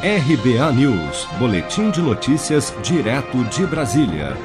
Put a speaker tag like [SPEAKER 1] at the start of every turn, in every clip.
[SPEAKER 1] RBA News, Boletim de Notícias, direto de Brasília.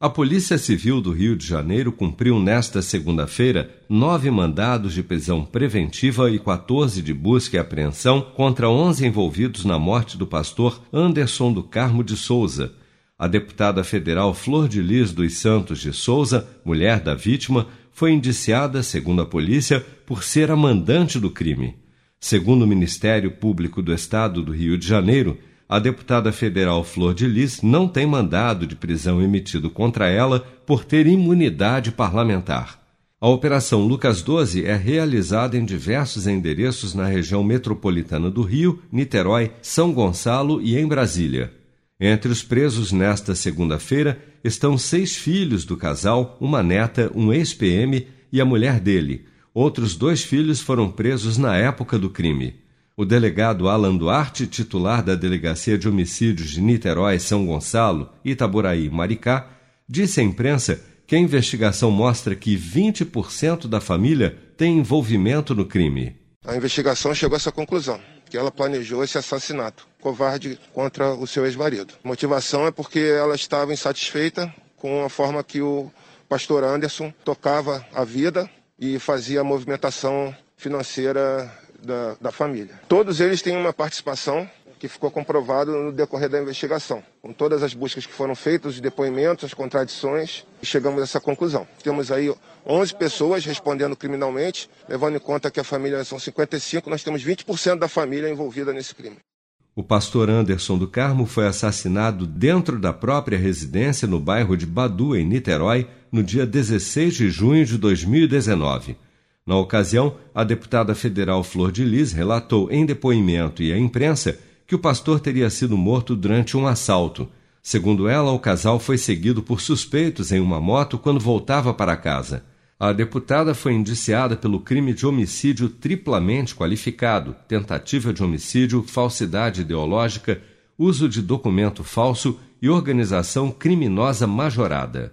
[SPEAKER 1] A Polícia Civil do Rio de Janeiro cumpriu nesta segunda-feira nove mandados de prisão preventiva e 14 de busca e apreensão contra 11 envolvidos na morte do pastor Anderson do Carmo de Souza. A deputada federal Flor de Lis dos Santos de Souza, mulher da vítima, foi indiciada, segundo a polícia, por ser a mandante do crime. Segundo o Ministério Público do Estado do Rio de Janeiro, a deputada federal Flor de Lis não tem mandado de prisão emitido contra ela por ter imunidade parlamentar. A Operação Lucas 12 é realizada em diversos endereços na região metropolitana do Rio, Niterói, São Gonçalo e em Brasília. Entre os presos nesta segunda-feira estão seis filhos do casal, uma neta, um ex-PM e a mulher dele, Outros dois filhos foram presos na época do crime. O delegado Alan Duarte, titular da Delegacia de Homicídios de Niterói, São Gonçalo, Itaboraí e Maricá, disse à imprensa que a investigação mostra que 20% da família tem envolvimento no crime.
[SPEAKER 2] A investigação chegou a essa conclusão, que ela planejou esse assassinato covarde contra o seu ex-marido. Motivação é porque ela estava insatisfeita com a forma que o pastor Anderson tocava a vida e fazia a movimentação financeira da, da família. Todos eles têm uma participação que ficou comprovado no decorrer da investigação. Com todas as buscas que foram feitas, os depoimentos, as contradições, chegamos a essa conclusão. Temos aí 11 pessoas respondendo criminalmente, levando em conta que a família são 55, nós temos 20% da família envolvida nesse crime.
[SPEAKER 1] O pastor Anderson do Carmo foi assassinado dentro da própria residência no bairro de Badu, em Niterói, no dia 16 de junho de 2019. Na ocasião, a deputada federal Flor de Lis relatou em depoimento e à imprensa que o pastor teria sido morto durante um assalto. Segundo ela, o casal foi seguido por suspeitos em uma moto quando voltava para casa. A deputada foi indiciada pelo crime de homicídio triplamente qualificado, tentativa de homicídio, falsidade ideológica, uso de documento falso e organização criminosa majorada.